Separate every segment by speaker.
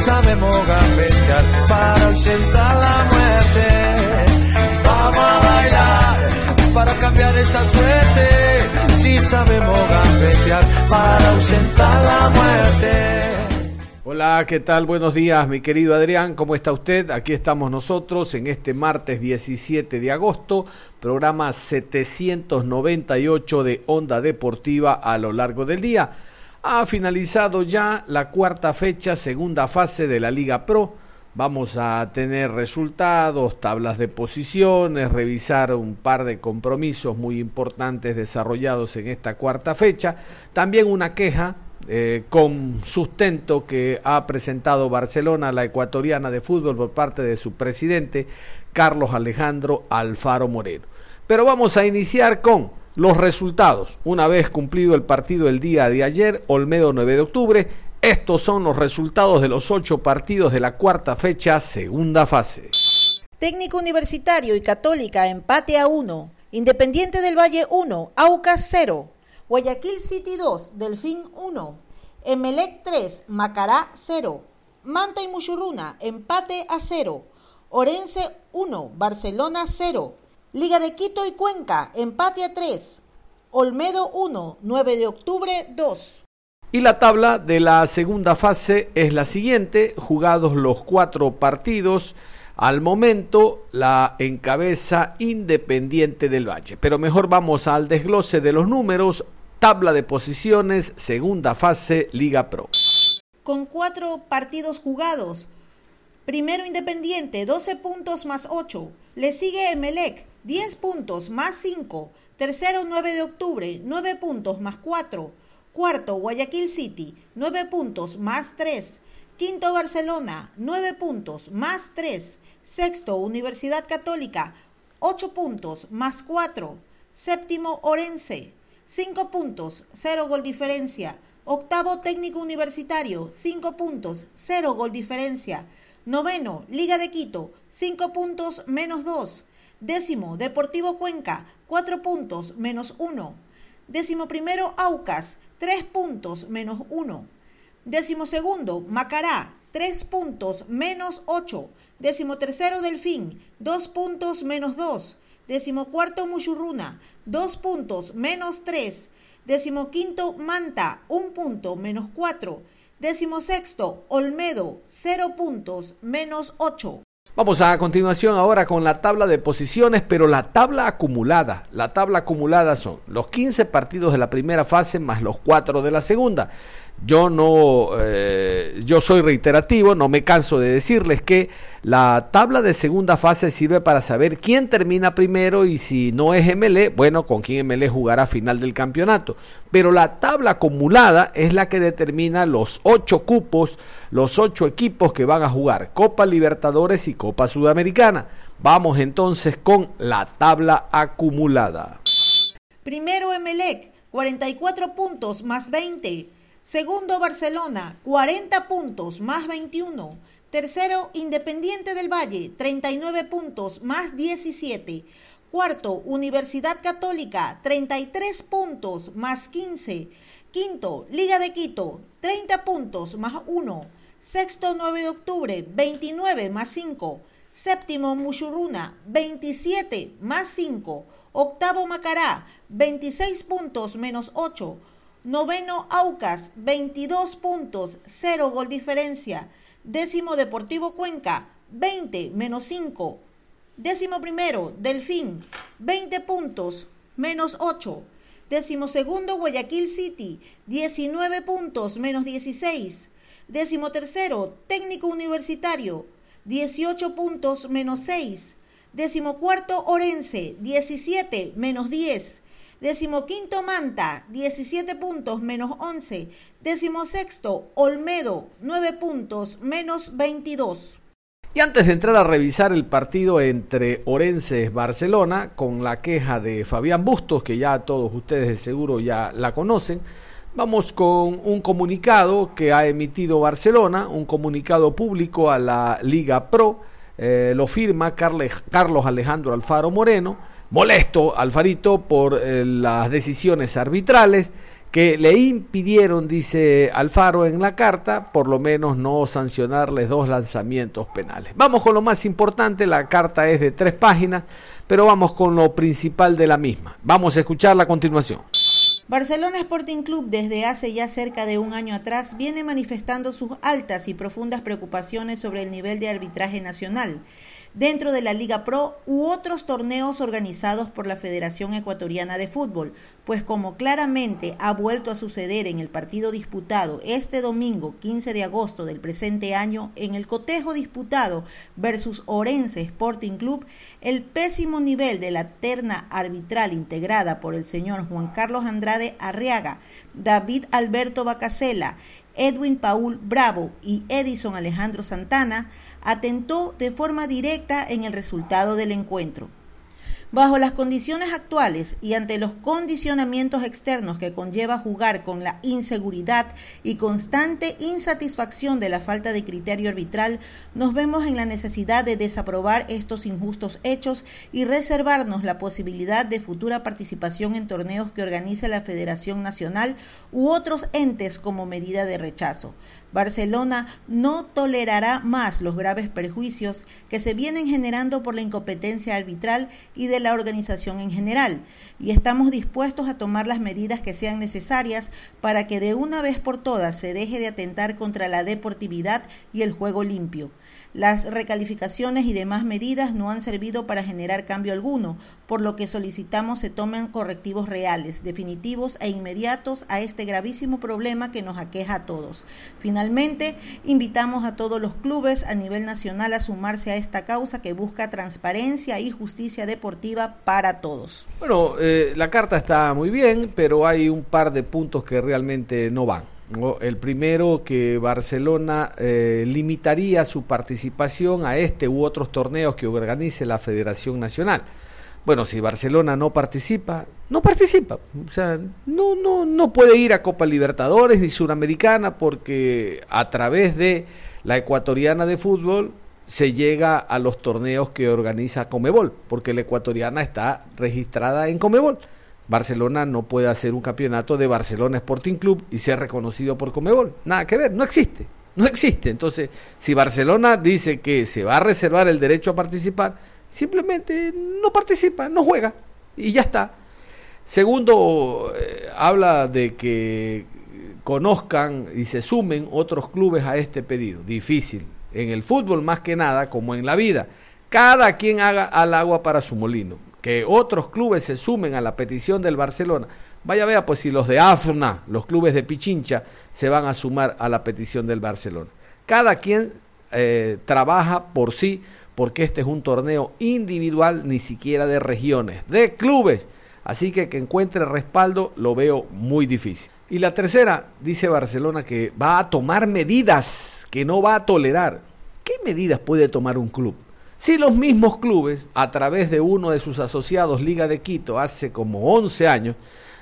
Speaker 1: Sabemos gambetear para ausentar la muerte. Vamos a bailar para cambiar esta suerte. Si sabemos gambetear para ausentar la muerte.
Speaker 2: Hola, ¿qué tal? Buenos días, mi querido Adrián. ¿Cómo está usted? Aquí estamos nosotros en este martes 17 de agosto, programa 798 de Onda Deportiva a lo largo del día. Ha finalizado ya la cuarta fecha, segunda fase de la Liga Pro. Vamos a tener resultados, tablas de posiciones, revisar un par de compromisos muy importantes desarrollados en esta cuarta fecha. También una queja eh, con sustento que ha presentado Barcelona, la ecuatoriana de fútbol, por parte de su presidente, Carlos Alejandro Alfaro Moreno. Pero vamos a iniciar con los resultados. Una vez cumplido el partido el día de ayer, Olmedo 9 de octubre, estos son los resultados de los ocho partidos de la cuarta fecha, segunda fase.
Speaker 3: Técnico Universitario y Católica, empate a 1. Independiente del Valle 1, Aucas 0. Guayaquil City 2, Delfín 1. Emelec 3, Macará 0. Manta y Muchurruna, empate a 0. Orense 1, Barcelona 0. Liga de Quito y Cuenca, empate a 3. Olmedo 1, 9 de octubre 2.
Speaker 2: Y la tabla de la segunda fase es la siguiente, jugados los cuatro partidos, al momento la encabeza Independiente del Valle. Pero mejor vamos al desglose de los números, tabla de posiciones, segunda fase, Liga Pro.
Speaker 3: Con cuatro partidos jugados, primero Independiente, 12 puntos más 8, le sigue Emelec, 10 puntos más 5. Tercero, 9 de octubre, 9 puntos más 4. Cuarto, Guayaquil City, 9 puntos más 3. Quinto, Barcelona, 9 puntos más 3. Sexto, Universidad Católica, 8 puntos más 4. Séptimo, Orense, 5 puntos, 0 gol diferencia. Octavo, Técnico Universitario, 5 puntos, 0 gol diferencia. Noveno, Liga de Quito, 5 puntos menos 2. Décimo, Deportivo Cuenca, 4 puntos, menos 1. Décimo primero, Aucas, 3 puntos, menos 1. Décimo segundo, Macará, 3 puntos, menos 8. Décimo tercero, Delfín, 2 puntos, menos 2. Décimo cuarto, Muchurruna, 2 puntos, menos 3. Décimo quinto, Manta, 1 punto, menos 4. Décimo sexto, Olmedo, 0 puntos, menos 8.
Speaker 2: Vamos a continuación ahora con la tabla de posiciones, pero la tabla acumulada. La tabla acumulada son los 15 partidos de la primera fase más los 4 de la segunda. Yo no, eh, yo soy reiterativo, no me canso de decirles que la tabla de segunda fase sirve para saber quién termina primero y si no es MLE, bueno, con quién MLE jugará final del campeonato. Pero la tabla acumulada es la que determina los ocho cupos, los ocho equipos que van a jugar Copa Libertadores y Copa Sudamericana. Vamos entonces con la tabla acumulada.
Speaker 3: Primero Emelec, 44 puntos más 20. Segundo, Barcelona, 40 puntos más 21. Tercero, Independiente del Valle, 39 puntos más 17. Cuarto, Universidad Católica, 33 puntos más 15. Quinto, Liga de Quito, 30 puntos más 1. Sexto, 9 de octubre, 29 más 5. Séptimo, Muchurruna, 27 más 5. Octavo, Macará, 26 puntos menos 8. Noveno Aucas, 22 puntos, 0 gol diferencia. Décimo Deportivo Cuenca, 20 menos 5. Décimo primero Delfín, 20 puntos, menos 8. Décimo segundo Guayaquil City, 19 puntos, menos 16. Décimo tercero Técnico Universitario, 18 puntos menos 6. Decimocuarto Orense, 17 menos 10. Decimoquinto Manta, 17 puntos menos 11. Decimosexto Olmedo, 9 puntos menos 22.
Speaker 2: Y antes de entrar a revisar el partido entre Orense y Barcelona, con la queja de Fabián Bustos, que ya todos ustedes de seguro ya la conocen, vamos con un comunicado que ha emitido Barcelona, un comunicado público a la Liga Pro eh, lo firma Carlos Alejandro Alfaro Moreno, molesto Alfarito por eh, las decisiones arbitrales que le impidieron, dice Alfaro en la carta, por lo menos no sancionarles dos lanzamientos penales. Vamos con lo más importante, la carta es de tres páginas, pero vamos con lo principal de la misma. Vamos a escucharla a continuación.
Speaker 3: Barcelona Sporting Club desde hace ya cerca de un año atrás viene manifestando sus altas y profundas preocupaciones sobre el nivel de arbitraje nacional dentro de la Liga Pro u otros torneos organizados por la Federación Ecuatoriana de Fútbol, pues como claramente ha vuelto a suceder en el partido disputado este domingo 15 de agosto del presente año en el cotejo disputado versus Orense Sporting Club, el pésimo nivel de la terna arbitral integrada por el señor Juan Carlos Andrade Arriaga, David Alberto Bacasela, Edwin Paul Bravo y Edison Alejandro Santana atentó de forma directa en el resultado del encuentro. Bajo las condiciones actuales y ante los condicionamientos externos que conlleva jugar con la inseguridad y constante insatisfacción de la falta de criterio arbitral, nos vemos en la necesidad de desaprobar estos injustos hechos y reservarnos la posibilidad de futura participación en torneos que organice la Federación Nacional u otros entes como medida de rechazo. Barcelona no tolerará más los graves perjuicios que se vienen generando por la incompetencia arbitral y de la organización en general, y estamos dispuestos a tomar las medidas que sean necesarias para que de una vez por todas se deje de atentar contra la deportividad y el juego limpio. Las recalificaciones y demás medidas no han servido para generar cambio alguno, por lo que solicitamos se tomen correctivos reales, definitivos e inmediatos a este gravísimo problema que nos aqueja a todos. Finalmente, invitamos a todos los clubes a nivel nacional a sumarse a esta causa que busca transparencia y justicia deportiva para todos.
Speaker 2: Bueno, eh, la carta está muy bien, pero hay un par de puntos que realmente no van. El primero, que Barcelona eh, limitaría su participación a este u otros torneos que organice la Federación Nacional. Bueno, si Barcelona no participa, no participa. O sea, no, no, no puede ir a Copa Libertadores ni Suramericana porque a través de la ecuatoriana de fútbol se llega a los torneos que organiza Comebol, porque la ecuatoriana está registrada en Comebol. Barcelona no puede hacer un campeonato de Barcelona Sporting Club y ser reconocido por Comebol. Nada que ver, no existe. No existe. Entonces, si Barcelona dice que se va a reservar el derecho a participar, simplemente no participa, no juega y ya está. Segundo, eh, habla de que conozcan y se sumen otros clubes a este pedido. Difícil. En el fútbol más que nada, como en la vida. Cada quien haga al agua para su molino que otros clubes se sumen a la petición del Barcelona. Vaya vea, pues si los de AFNA, los clubes de Pichincha, se van a sumar a la petición del Barcelona. Cada quien eh, trabaja por sí, porque este es un torneo individual, ni siquiera de regiones, de clubes. Así que que encuentre respaldo lo veo muy difícil. Y la tercera, dice Barcelona que va a tomar medidas que no va a tolerar. ¿Qué medidas puede tomar un club? Si los mismos clubes, a través de uno de sus asociados, Liga de Quito, hace como 11 años,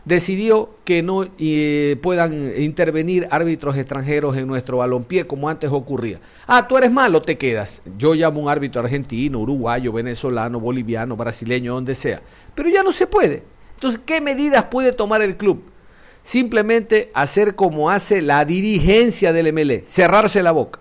Speaker 2: decidió que no eh, puedan intervenir árbitros extranjeros en nuestro balompié como antes ocurría. Ah, tú eres malo, te quedas. Yo llamo a un árbitro argentino, uruguayo, venezolano, boliviano, brasileño, donde sea. Pero ya no se puede. Entonces, ¿qué medidas puede tomar el club? Simplemente hacer como hace la dirigencia del MLE, cerrarse la boca.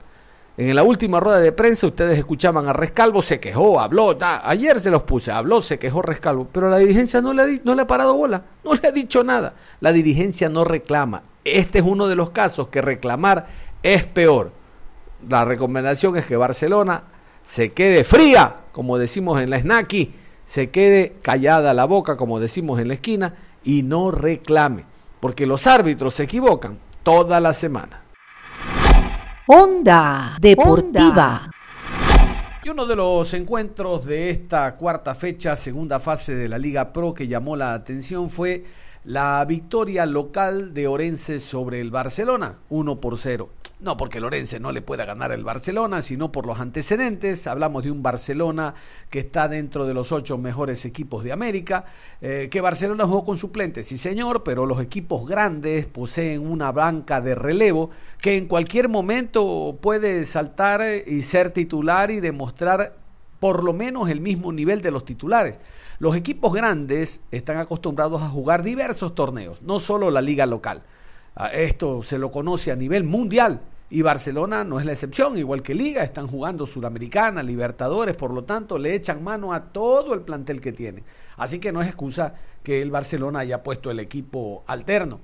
Speaker 2: En la última rueda de prensa ustedes escuchaban a Rescalvo, se quejó, habló, ayer se los puse, habló, se quejó Rescalvo, pero la dirigencia no le, ha, no le ha parado bola, no le ha dicho nada. La dirigencia no reclama. Este es uno de los casos que reclamar es peor. La recomendación es que Barcelona se quede fría, como decimos en la Snacky, se quede callada la boca, como decimos en la esquina, y no reclame, porque los árbitros se equivocan toda la semana.
Speaker 3: Onda Deportiva.
Speaker 2: Y uno de los encuentros de esta cuarta fecha, segunda fase de la Liga Pro que llamó la atención fue la victoria local de Orense sobre el Barcelona, 1 por 0. No porque Lorense no le pueda ganar el Barcelona, sino por los antecedentes. Hablamos de un Barcelona que está dentro de los ocho mejores equipos de América. Eh, que Barcelona jugó con suplentes, sí señor, pero los equipos grandes poseen una banca de relevo que en cualquier momento puede saltar y ser titular y demostrar por lo menos el mismo nivel de los titulares. Los equipos grandes están acostumbrados a jugar diversos torneos, no solo la liga local. Esto se lo conoce a nivel mundial y Barcelona no es la excepción, igual que Liga, están jugando Suramericana, Libertadores, por lo tanto le echan mano a todo el plantel que tiene. Así que no es excusa que el Barcelona haya puesto el equipo alterno.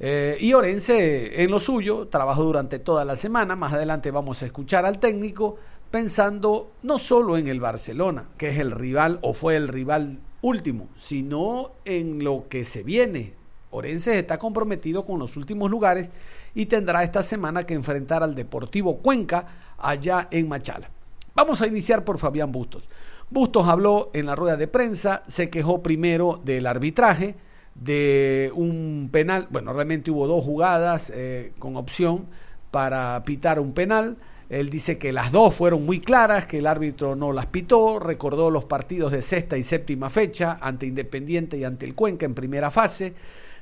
Speaker 2: Eh, y Orense en lo suyo trabajó durante toda la semana, más adelante vamos a escuchar al técnico pensando no solo en el Barcelona, que es el rival o fue el rival último, sino en lo que se viene, Orense está comprometido con los últimos lugares y tendrá esta semana que enfrentar al Deportivo Cuenca allá en Machala. Vamos a iniciar por Fabián Bustos. Bustos habló en la rueda de prensa, se quejó primero del arbitraje, de un penal, bueno, realmente hubo dos jugadas eh, con opción para pitar un penal. Él dice que las dos fueron muy claras, que el árbitro no las pitó, recordó los partidos de sexta y séptima fecha ante Independiente y ante el Cuenca en primera fase.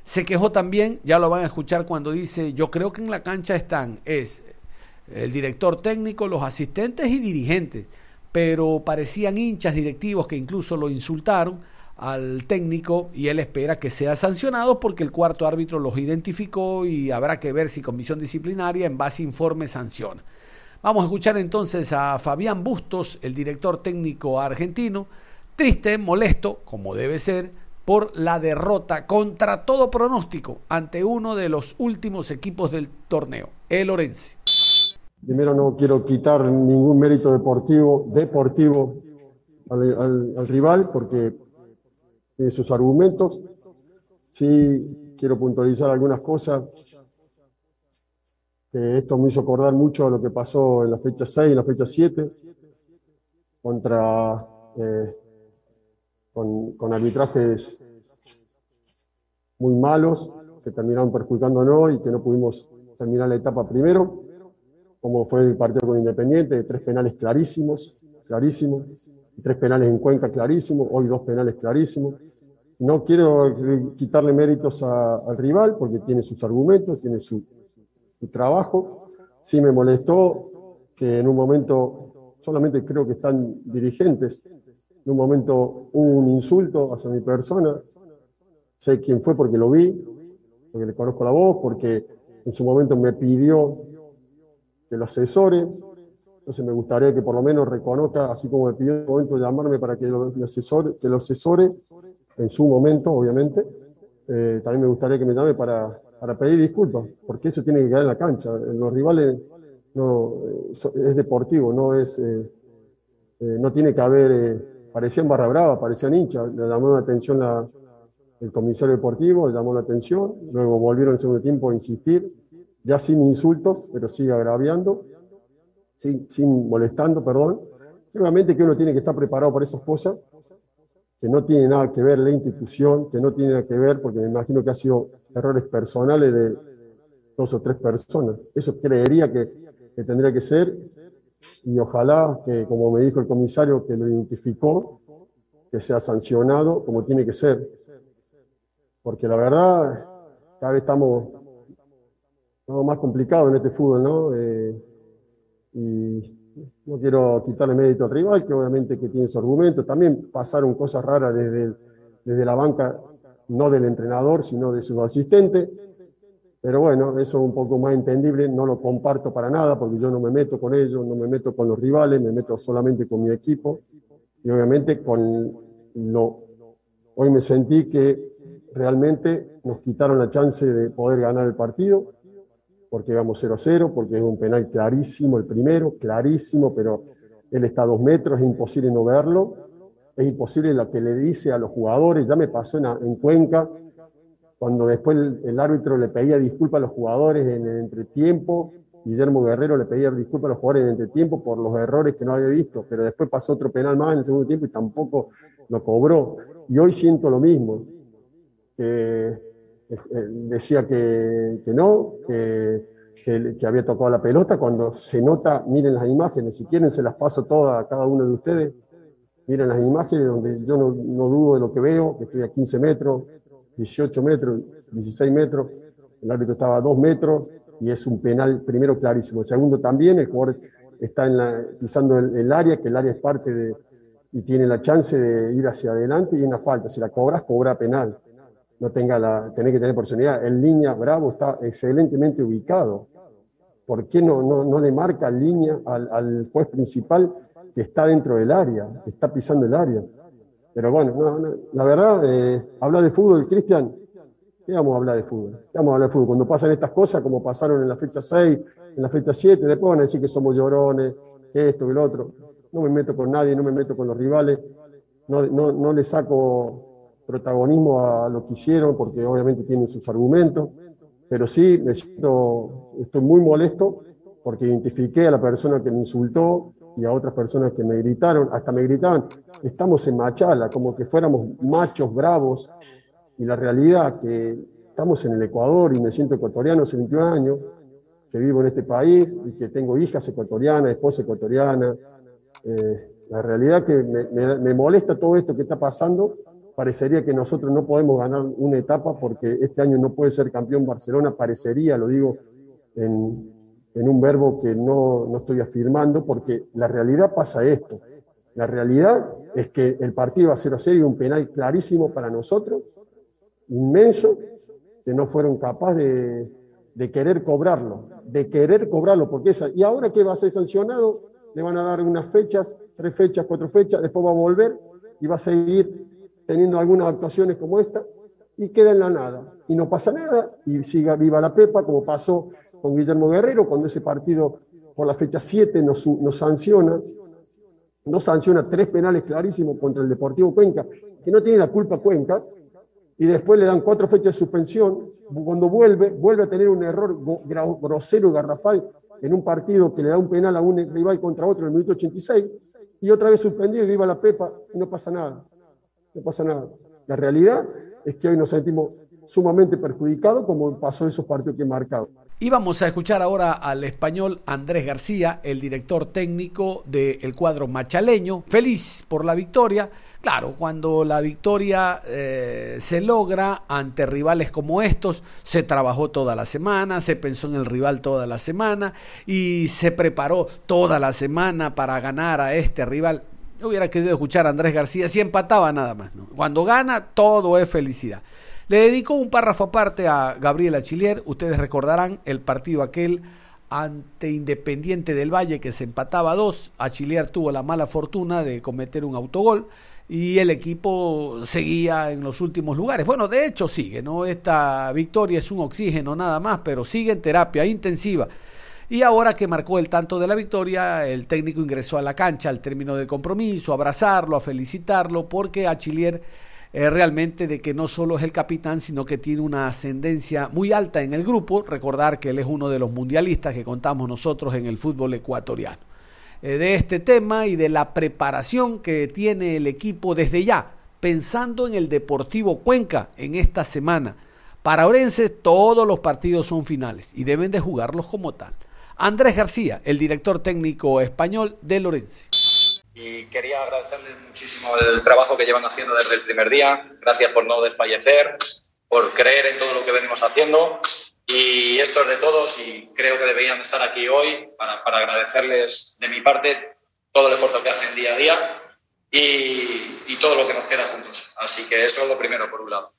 Speaker 2: Se quejó también, ya lo van a escuchar cuando dice, yo creo que en la cancha están, es el director técnico, los asistentes y dirigentes, pero parecían hinchas directivos que incluso lo insultaron al técnico y él espera que sea sancionado porque el cuarto árbitro los identificó y habrá que ver si comisión disciplinaria en base a informe sanciona. Vamos a escuchar entonces a Fabián Bustos, el director técnico argentino, triste, molesto, como debe ser, por la derrota contra todo pronóstico ante uno de los últimos equipos del torneo, el Orense.
Speaker 4: Primero no quiero quitar ningún mérito deportivo, deportivo al, rival porque tiene sus argumentos. Sí quiero puntualizar algunas cosas. Esto me hizo acordar mucho a lo que pasó en la fecha 6 y la fecha 7 contra eh, con, arbitrajes muy malos que terminaron perjudicándonos y que no pudimos terminar la etapa primero, como fue el partido con Independiente, de tres penales clarísimos, clarísimos, tres penales en Cuenca clarísimos, hoy dos penales clarísimos. No quiero quitarle méritos al rival porque tiene sus argumentos, tiene su, su trabajo. Sí me molestó que en un momento, solamente creo que están dirigentes en un momento hubo un insulto hacia mi persona. Sé quién fue porque lo vi, porque le conozco la voz, porque en su momento me pidió que lo asesore. Entonces me gustaría que por lo menos reconozca, así como me pidió en su momento llamarme para que lo, asesore, en su momento, obviamente. Eh, también me gustaría que me llame para, para pedir disculpas, porque eso tiene que quedar en la cancha. Los rivales no, eh, es deportivo, no es, eh, no tiene que haber parecían barra brava, parecían hinchas, le llamó la atención el comisario deportivo, le llamó la atención, luego volvieron en segundo tiempo a insistir, ya sin insultos, pero sigue agraviando, sin, sin molestando, perdón. Obviamente que uno tiene que estar preparado para esas cosas, que no tiene nada que ver la institución, que no tiene nada que ver, porque me imagino que ha sido errores personales de dos o tres personas. Eso creería que, que tendría que ser y ojalá que, como me dijo el comisario que lo identificó, que sea sancionado como tiene que ser. Porque la verdad, cada vez estamos, más complicados en este fútbol, ¿no? Eh, y no quiero quitarle mérito al rival, que obviamente que tiene su argumento. También pasaron cosas raras desde, desde la banca, no del entrenador, sino de su asistente pero bueno, eso es un poco más entendible, no lo comparto para nada porque yo no me meto con ellos, no me meto con los rivales, me meto solamente con mi equipo. Y obviamente con lo... Hoy me sentí que realmente nos quitaron la chance de poder ganar el partido porque íbamos 0 a 0, porque es un penal clarísimo el primero, clarísimo, pero él está a dos metros, es imposible no verlo, es imposible lo que le dice a los jugadores, ya me pasó en, en Cuenca, cuando después el, árbitro le pedía disculpas a los jugadores en el entretiempo, Guillermo Guerrero le pedía disculpas a los jugadores en el entretiempo por los errores que no había visto, pero después pasó otro penal más en el segundo tiempo y tampoco lo cobró. Y hoy siento lo mismo. Eh, decía que, no, que, había tocado la pelota. Cuando se nota, miren las imágenes, si quieren se las paso todas a cada uno de ustedes. Miren las imágenes donde yo no dudo de lo que veo, que estoy a 15 metros, 18 metros, 16 metros, el árbitro estaba a 2 metros, y es un penal primero clarísimo. El segundo también, el jugador está en la, pisando el, área, que el área es parte de, y tiene la chance de ir hacia adelante y una falta. Si la cobras, cobra penal. No tenga la, tenés que tener personalidad. En línea, Bravo está excelentemente ubicado. ¿Por qué no, no, no le marca línea al, al, juez principal que está dentro del área, que está pisando el área? Pero bueno, la verdad, eh, habla de fútbol, Cristian, ¿Qué vamos a hablar de fútbol? ¿Qué vamos a hablar de fútbol? Cuando pasan estas cosas, como pasaron en la fecha 6, en la fecha 7, después van a decir que somos llorones, que esto, que lo otro. No me meto con nadie, no me meto con los rivales, no, no, no le saco protagonismo a lo que hicieron, porque obviamente tienen sus argumentos, pero sí me siento, estoy muy molesto porque identifiqué a la persona que me insultó y a otras personas que me gritaron, hasta me gritaban, estamos en Machala, como que fuéramos machos bravos, y la realidad que estamos en el Ecuador y me siento ecuatoriano hace 21 años, que vivo en este país y que tengo hijas ecuatorianas, esposa ecuatoriana. Eh, la realidad que me, molesta todo esto que está pasando. Parecería que nosotros no podemos ganar una etapa porque este año no puede ser campeón Barcelona. Parecería, lo digo en, en un verbo que no, no estoy afirmando, porque la realidad pasa esto. La realidad es que el partido va a ser a 0 y un penal clarísimo para nosotros inmenso que no fueron capaces de, querer cobrarlo, de querer cobrarlo, porque esa, y ahora que va a ser sancionado, le van a dar unas fechas, tres fechas, cuatro fechas, después va a volver y va a seguir teniendo algunas actuaciones como esta y queda en la nada. Y no pasa nada y siga viva la Pepa, como pasó con Guillermo Guerrero, cuando ese partido por la fecha 7 nos, nos sanciona, nos sanciona tres penales clarísimos contra el Deportivo Cuenca, que no tiene la culpa Cuenca, y después le dan cuatro fechas de suspensión. Cuando vuelve, vuelve a tener un error grosero y garrafal en un partido que le da un penal a un rival contra otro en el minuto 86, y otra vez suspendido y viva la Pepa, y no pasa nada. No pasa nada. La realidad es que hoy nos sentimos sumamente perjudicados como pasó esos partidos que he marcado.
Speaker 2: Y vamos a escuchar ahora al español Andrés García, el director técnico del cuadro machaleño, feliz por la victoria. Claro, cuando la victoria eh, se logra ante rivales como estos, se trabajó toda la semana, se pensó en el rival toda la semana y se preparó toda la semana para ganar a este rival. Yo hubiera querido escuchar a Andrés García si empataba nada más. Cuando gana, todo es felicidad. Le dedicó un párrafo aparte a Gabriela Chilier. Ustedes recordarán el partido aquel ante Independiente del Valle que se empataba a dos. A Chilier tuvo la mala fortuna de cometer un autogol y el equipo seguía en los últimos lugares. Bueno, de hecho sigue, ¿no? Esta victoria es un oxígeno nada más, pero sigue en terapia intensiva. Y ahora que marcó el tanto de la victoria, el técnico ingresó a la cancha al término del compromiso, a abrazarlo, a felicitarlo, porque a Chilier realmente de que no solo es el capitán, sino que tiene una ascendencia muy alta en el grupo. Recordar que él es uno de los mundialistas que contamos nosotros en el fútbol ecuatoriano. Eh, de este tema y de la preparación que tiene el equipo desde ya, pensando en el Deportivo Cuenca en esta semana. Para Orense todos los partidos son finales y deben de jugarlos como tal. Andrés García, el director técnico español de Lorense
Speaker 5: y quería agradecerles muchísimo el trabajo que llevan haciendo desde el primer día. Gracias por no desfallecer, por creer en todo lo que venimos haciendo. Y esto es de todos y creo que deberían estar aquí hoy para, para agradecerles de mi parte todo el esfuerzo que hacen día a día y, y, todo lo que nos queda juntos. Así que eso es lo primero, por un lado.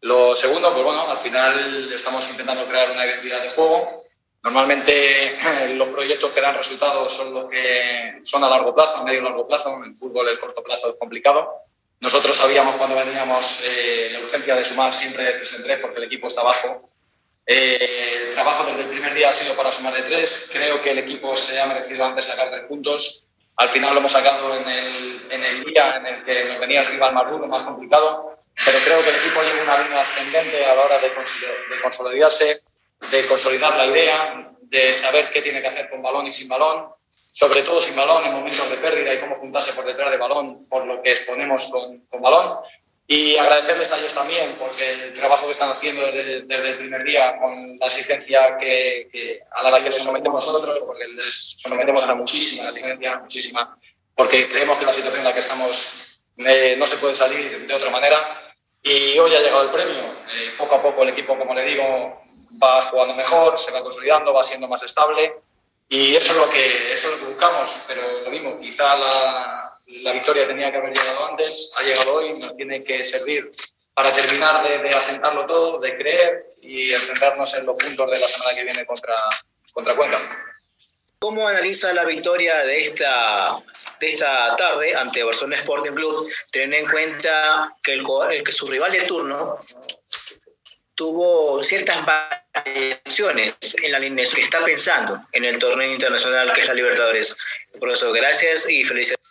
Speaker 5: Lo segundo, pues bueno, al final estamos intentando crear una identidad de juego Normalmente los proyectos que dan resultados son los que son a largo plazo, a medio y largo plazo. En fútbol el corto plazo es complicado. Nosotros sabíamos cuando veníamos eh, la urgencia de sumar siempre de 3 en 3 porque el equipo está bajo. Eh, el trabajo desde el primer día ha sido para sumar de 3. Creo que el equipo se ha merecido antes sacar 3 puntos. Al final lo hemos sacado en el, en el día en el que nos venía el rival más duro, más complicado. Pero creo que el equipo lleva una línea ascendente a la hora de, de consolidarse de consolidar la idea, de saber qué tiene que hacer con balón y sin balón, sobre todo sin balón en momentos de pérdida y cómo juntarse por detrás de balón por lo que exponemos con, con balón. Y agradecerles a ellos también porque el trabajo que están haciendo desde, desde el primer día con la exigencia que, que a la que sometemos nosotros, porque les sometemos a muchísima exigencia, muchísima, porque creemos que la situación en la que estamos eh, no se puede salir de otra manera. Y hoy ha llegado el premio. Eh, poco a poco el equipo, como le digo, va jugando mejor, se va consolidando, va siendo más estable. Y eso es lo que, eso es lo que buscamos. Pero lo mismo, quizá la, la victoria tenía que haber llegado antes, ha llegado hoy, nos tiene que servir para terminar de, de asentarlo todo, de creer y centrarnos en los puntos de la semana que viene contra, contra Cuenca.
Speaker 6: ¿Cómo analiza la victoria de esta, de esta tarde ante Barcelona Sporting Club, teniendo en cuenta que, el, el, que su rival de turno tuvo ciertas variaciones en la línea que está pensando en el torneo internacional que es la Libertadores? Profesor, gracias y felicidades.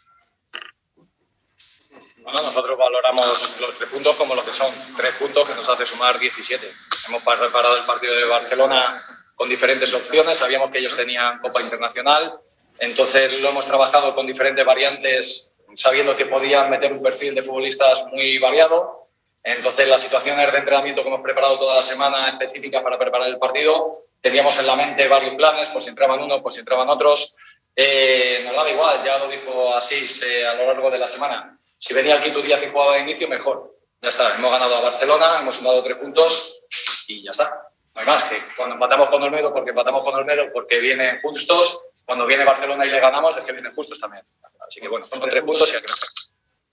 Speaker 5: Bueno, nosotros valoramos los tres puntos como lo que son, tres puntos que nos hace sumar 17. Hemos preparado el partido de Barcelona con diferentes opciones, sabíamos que ellos tenían Copa Internacional, entonces lo hemos trabajado con diferentes variantes, sabiendo que podían meter un perfil de futbolistas muy variado. Entonces las situaciones de entrenamiento que hemos preparado toda la semana específicas para preparar el partido, teníamos en la mente varios planes, pues entraban unos, pues entraban otros. Eh, nos daba igual, ya lo dijo Asís eh, a lo largo de la semana si venía el quinto día que jugaba de inicio, mejor. Ya está, hemos ganado a Barcelona, hemos sumado tres puntos y ya está. No hay más que cuando empatamos con Olmedo, porque empatamos con Olmedo, porque vienen justos. Cuando viene Barcelona y le ganamos, es que vienen justos también. Así que bueno, son tres puntos y a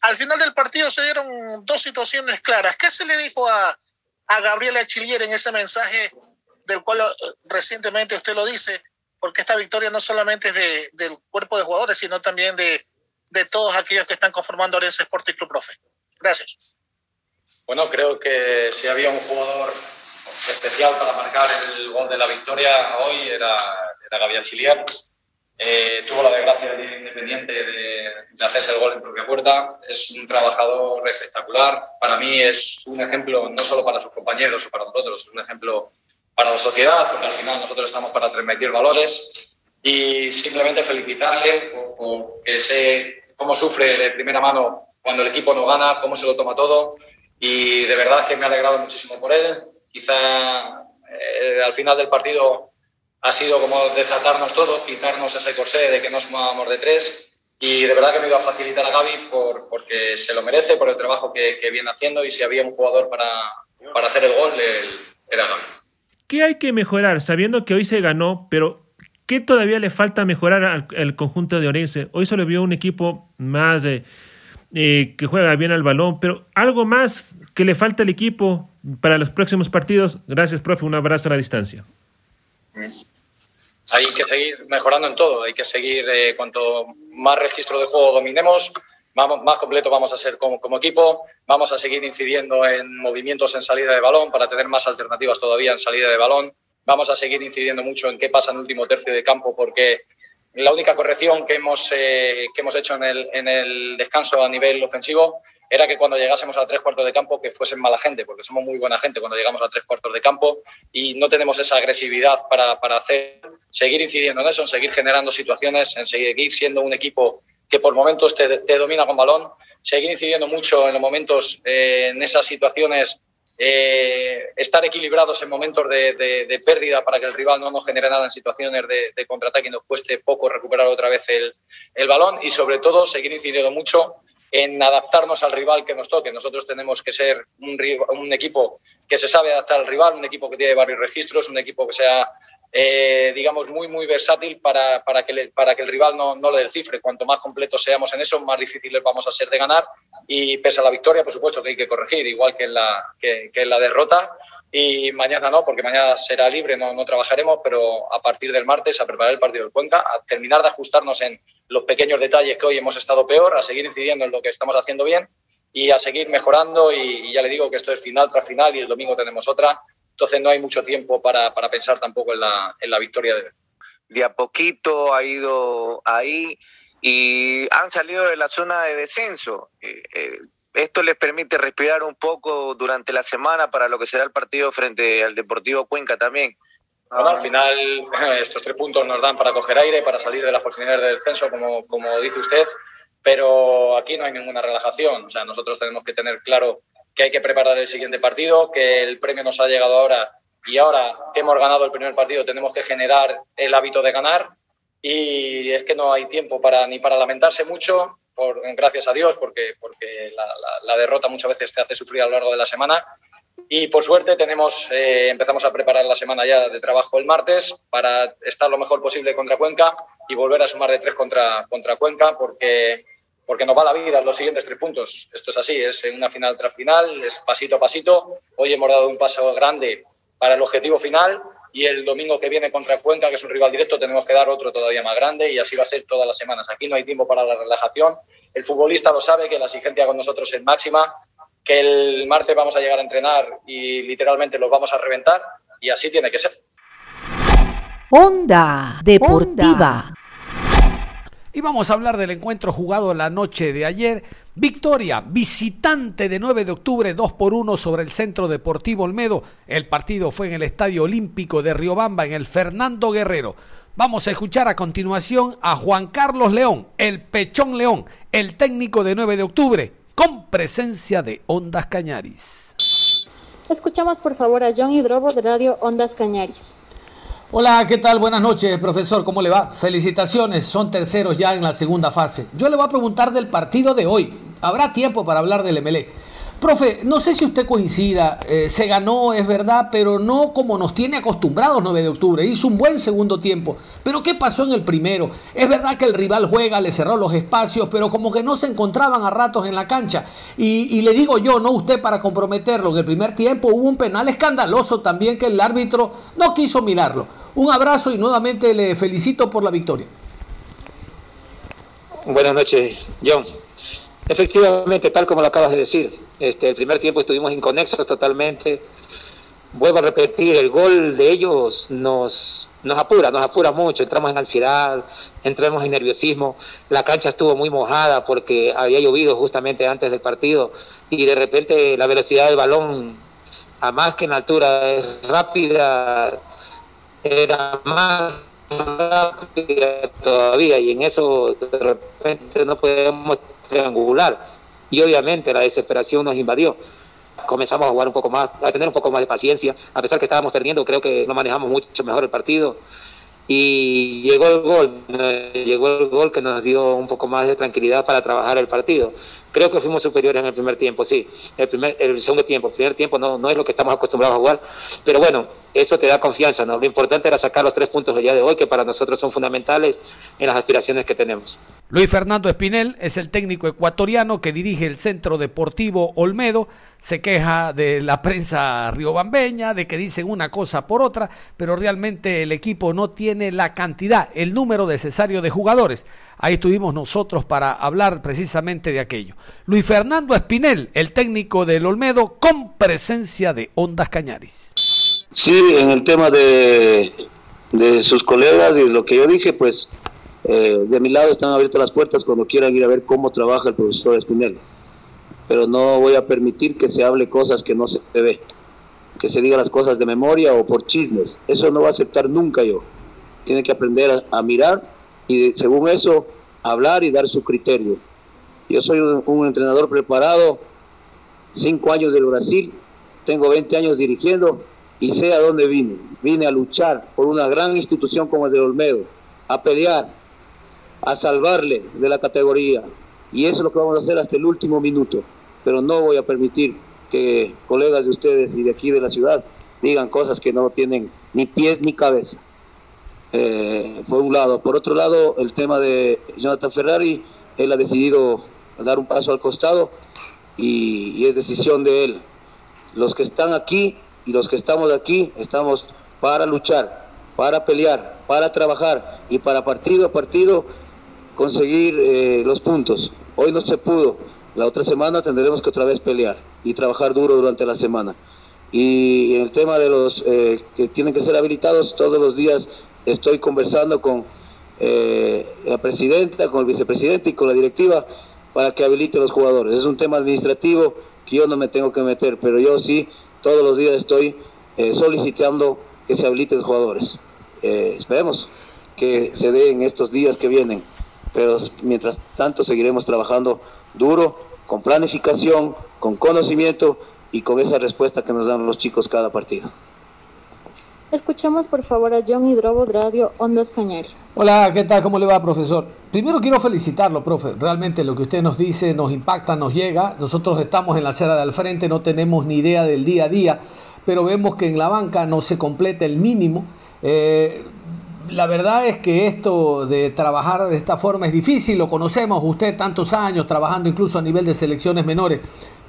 Speaker 7: Al final del partido se dieron dos situaciones claras. ¿Qué se le dijo a, a Gabriela Chilier en ese mensaje del cual eh, recientemente usted lo dice? Porque esta victoria no solamente es de, del cuerpo de jugadores, sino también de, de todos aquellos que están conformando Orense Sporting Club Profe. Gracias.
Speaker 5: Bueno, creo que si había un jugador especial para marcar el gol de la victoria hoy era, era Gabriel Chiliar. Eh, tuvo la desgracia del día independiente de, de, hacerse el gol en propia puerta. Es un trabajador espectacular. Para mí es un ejemplo no solo para sus compañeros o para nosotros, es un ejemplo para la sociedad, porque al final nosotros estamos para transmitir valores. Y simplemente felicitarle por, por que se cómo sufre de primera mano cuando el equipo no gana, cómo se lo toma todo. Y de verdad que me ha alegrado muchísimo por él. Quizá eh, al final del partido ha sido como desatarnos todos, quitarnos ese corsé de que no sumábamos de tres. Y de verdad que me iba a facilitar a Gaby por, porque se lo merece, por el trabajo que, que, viene haciendo. Y si había un jugador para, para hacer el gol, el, era Gaby.
Speaker 8: ¿Qué hay que mejorar sabiendo que hoy se ganó, pero ¿Qué todavía le falta mejorar al, al conjunto de Orense? Hoy se le vio un equipo más eh, eh, que juega bien al balón, pero algo más que le falta al equipo para los próximos partidos. Gracias, profe. Un abrazo a la distancia.
Speaker 5: Hay que seguir mejorando en todo. Hay que seguir, eh, cuanto más registro de juego dominemos, vamos, más completo vamos a ser como, como, equipo. Vamos a seguir incidiendo en movimientos en salida de balón para tener más alternativas todavía en salida de balón vamos a seguir incidiendo mucho en qué pasa en el último tercio de campo porque la única corrección que hemos, eh, que hemos hecho en el, en el descanso a nivel ofensivo era que cuando llegásemos a tres cuartos de campo que fuesen mala gente, porque somos muy buena gente cuando llegamos a tres cuartos de campo y no tenemos esa agresividad para, para hacer, seguir incidiendo en eso, en seguir generando situaciones, en seguir siendo un equipo que por momentos te, te domina con balón, seguir incidiendo mucho en los momentos, eh, en esas situaciones eh, estar equilibrados en momentos de, de, pérdida para que el rival no nos genere nada en situaciones de, de contraataque y nos cueste poco recuperar otra vez el, el, balón y sobre todo seguir incidiendo mucho en adaptarnos al rival que nos toque. Nosotros tenemos que ser un, equipo que se sabe adaptar al rival, un equipo que tiene varios registros, un equipo que sea eh, digamos, muy, muy versátil para, para, que, para que el rival no, no le descifre. Cuanto más completos seamos en eso, más difíciles vamos a ser de ganar. Y pese a la victoria, por supuesto que hay que corregir, igual que en la, que en la derrota. Y mañana no, porque mañana será libre, no, no trabajaremos, pero a partir del martes a preparar el partido del Cuenca, a terminar de ajustarnos en los pequeños detalles que hoy hemos estado peor, a seguir incidiendo en lo que estamos haciendo bien y a seguir mejorando. Y, y ya le digo que esto es final tras final y el domingo tenemos otra entonces no hay mucho tiempo para, para pensar tampoco en la, en la victoria de
Speaker 6: De a poquito ha ido ahí y han salido de la zona de descenso. Eh, eh, esto les permite respirar un poco durante la semana para lo que será el partido frente al Deportivo Cuenca también.
Speaker 5: Bueno, al final estos tres puntos nos dan para coger aire, para salir de las posibilidades de descenso, como, como dice usted, pero aquí no hay ninguna relajación. O sea, nosotros tenemos que tener claro que hay que preparar el siguiente partido, que el premio nos ha llegado ahora y ahora que hemos ganado el primer partido tenemos que generar el hábito de ganar y es que no hay tiempo para, ni para lamentarse mucho, por, gracias a Dios, porque, porque la, la, derrota muchas veces te hace sufrir a lo largo de la semana. Y por suerte tenemos, eh, empezamos a preparar la semana ya de trabajo el martes para estar lo mejor posible contra Cuenca y volver a sumar de tres contra, contra Cuenca, porque porque nos va la vida los siguientes tres puntos. Esto es así, es una final tras final, es pasito a pasito. Hoy hemos dado un paso grande para el objetivo final y el domingo que viene contra Cuenca, que es un rival directo, tenemos que dar otro todavía más grande y así va a ser todas las semanas. Aquí no hay tiempo para la relajación. El futbolista lo sabe, que la exigencia con nosotros es máxima, que el martes vamos a llegar a entrenar y literalmente los vamos a reventar y así tiene que ser.
Speaker 3: Onda Deportiva.
Speaker 2: Y vamos a hablar del encuentro jugado la noche de ayer. Victoria, visitante de 9 de octubre, 2 por 1 sobre el Centro Deportivo Olmedo. El partido fue en el Estadio Olímpico de Riobamba, en el Fernando Guerrero. Vamos a escuchar a continuación a Juan Carlos León, el Pechón León, el técnico de 9 de octubre, con presencia de Ondas Cañaris.
Speaker 9: Escuchamos por favor a John Hidrobo de Radio Ondas Cañaris.
Speaker 2: Hola, ¿qué tal? Buenas noches, profesor. ¿Cómo le va? Felicitaciones, son terceros ya en la segunda fase. Yo le voy a preguntar del partido de hoy. Habrá tiempo para hablar del MLE. Profe, no sé si usted coincida, eh, se ganó, es verdad, pero no como nos tiene acostumbrados 9 de octubre. Hizo un buen segundo tiempo. Pero ¿qué pasó en el primero? Es verdad que el rival juega, le cerró los espacios, pero como que no se encontraban a ratos en la cancha. Y, y le digo yo, no usted para comprometerlo, en el primer tiempo hubo un penal escandaloso también que el árbitro no quiso mirarlo. Un abrazo y nuevamente le felicito por la victoria.
Speaker 10: Buenas noches, John. Efectivamente, tal como lo acabas de decir, este, el primer tiempo estuvimos inconexos totalmente. Vuelvo a repetir, el gol de ellos nos, nos apura, nos apura mucho. Entramos en ansiedad, entramos en nerviosismo. La cancha estuvo muy mojada porque había llovido justamente antes del partido y de repente la velocidad del balón, a más que en altura, es rápida, era más rápida todavía y en eso de repente no podemos triangular. Y obviamente la desesperación nos invadió. Comenzamos a jugar un poco más, a tener un poco más de paciencia. A pesar que estábamos perdiendo, creo que no manejamos mucho mejor el partido. Y llegó el gol, llegó el gol que nos dio un poco más de tranquilidad para trabajar el partido. Creo que fuimos superiores en el primer tiempo, sí. El, primer, el segundo tiempo, el primer tiempo no, no es lo que estamos acostumbrados a jugar. Pero bueno, eso te da confianza. Lo importante era sacar los tres puntos del día de hoy, que para nosotros son fundamentales en las aspiraciones que tenemos.
Speaker 2: Luis Fernando Espinel es el técnico ecuatoriano que dirige el Centro Deportivo Olmedo. Se queja de la prensa riobambeña, de que dicen una cosa por otra, pero realmente el equipo no tiene la cantidad, el número necesario de jugadores. Ahí estuvimos nosotros para hablar precisamente de aquello. Luis Fernando Espinel, el técnico del Olmedo, con presencia de Ondas Cañaris.
Speaker 11: Sí, en el tema de, de sus colegas y lo que yo dije, pues eh, de mi lado están abiertas las puertas cuando quieran ir a ver cómo trabaja el profesor Espinel. Pero no voy a permitir que se hable cosas que no se ve, que se diga las cosas de memoria o por chismes. Eso no va a aceptar nunca yo. Tiene que aprender a, mirar y según eso hablar y dar su criterio. Yo soy un, entrenador preparado, cinco años del Brasil, tengo 20 años dirigiendo y sé a dónde vine. Vine a luchar por una gran institución como el de Olmedo, a pelear, a salvarle de la categoría. Y eso es lo que vamos a hacer hasta el último minuto. Pero no voy a permitir que colegas de ustedes y de aquí de la ciudad digan cosas que no tienen ni pies ni cabeza. Eh, por un lado. Por otro lado, el tema de Jonathan Ferrari, él ha decidido dar un paso al costado y, y es decisión de él. Los que están aquí y los que estamos aquí estamos para luchar, para pelear, para trabajar y para partido a partido conseguir eh, los puntos. Hoy no se pudo, la otra semana tendremos que otra vez pelear y trabajar duro durante la semana. Y en el tema de los eh, que tienen que ser habilitados, todos los días estoy conversando con eh, la presidenta, con el vicepresidente y con la directiva para que habilite los jugadores. Es un tema administrativo que yo no me tengo que meter, pero yo sí todos los días estoy solicitando que se habiliten jugadores. Eh, esperemos que se dé en estos días que vienen, pero mientras tanto seguiremos trabajando duro, con planificación, con conocimiento y con esa respuesta que nos dan los chicos cada partido.
Speaker 9: Escuchamos por favor a John Hidrobo de Radio Ondas Cañares.
Speaker 2: Hola, ¿qué tal? ¿Cómo le va, profesor? Primero quiero felicitarlo, profe. Realmente lo que usted nos dice nos impacta, nos llega. Nosotros estamos en la acera de al frente, no tenemos ni idea del día a día, pero vemos que en la banca no se completa el mínimo. Eh, la verdad es que esto de trabajar de esta forma es difícil, lo conocemos usted tantos años trabajando incluso a nivel de selecciones menores.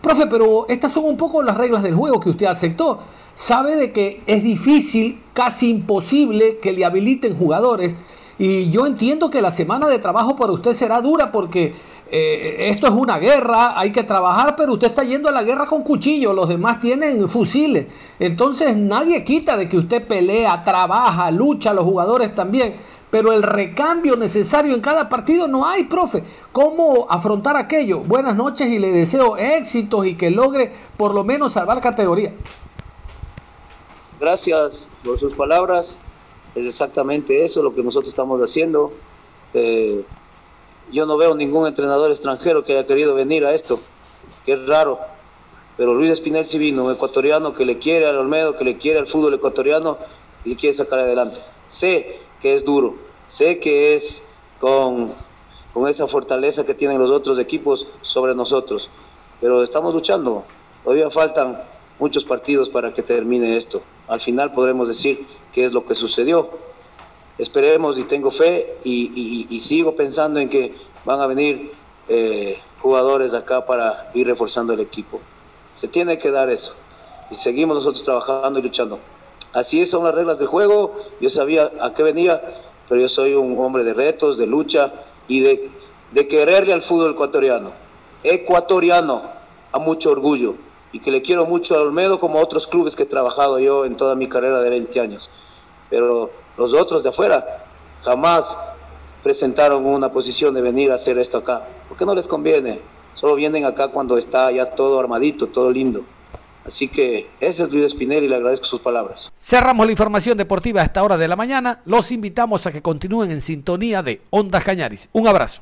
Speaker 2: Profe, pero estas son un poco las reglas del juego que usted aceptó sabe de que es difícil, casi imposible que le habiliten jugadores. Y yo entiendo que la semana de trabajo para usted será dura porque eh, esto es una guerra, hay que trabajar, pero usted está yendo a la guerra con cuchillo, los demás tienen fusiles. Entonces nadie quita de que usted pelea, trabaja, lucha, los jugadores también. Pero el recambio necesario en cada partido no hay, profe. ¿Cómo afrontar aquello? Buenas noches y le deseo éxitos y que logre por lo menos salvar categoría.
Speaker 11: Gracias por sus palabras. Es exactamente eso lo que nosotros estamos haciendo. Eh, yo no veo ningún entrenador extranjero que haya querido venir a esto, que es raro. Pero Luis Espinel sí vino, un ecuatoriano que le quiere al Olmedo, que le quiere al fútbol ecuatoriano y quiere sacar adelante. Sé que es duro, sé que es con, con esa fortaleza que tienen los otros equipos sobre nosotros, pero estamos luchando. Todavía faltan muchos partidos para que termine esto. Al final podremos decir qué es lo que sucedió. Esperemos y tengo fe y, sigo pensando en que van a venir eh, jugadores acá para ir reforzando el equipo. Se tiene que dar eso. Y seguimos nosotros trabajando y luchando. Así son las reglas del juego. Yo sabía a qué venía, pero yo soy un hombre de retos, de lucha y de, de quererle al fútbol ecuatoriano. Ecuatoriano, a mucho orgullo y que le quiero mucho a Olmedo como a otros clubes que he trabajado yo en toda mi carrera de 20 años. Pero los otros de afuera jamás presentaron una posición de venir a hacer esto acá, porque no les conviene. Solo vienen acá cuando está ya todo armadito, todo lindo. Así que ese es Luis Espinel y le agradezco sus palabras.
Speaker 2: Cerramos la información deportiva a esta hora de la mañana. Los invitamos a que continúen en sintonía de Ondas Cañaris. Un abrazo.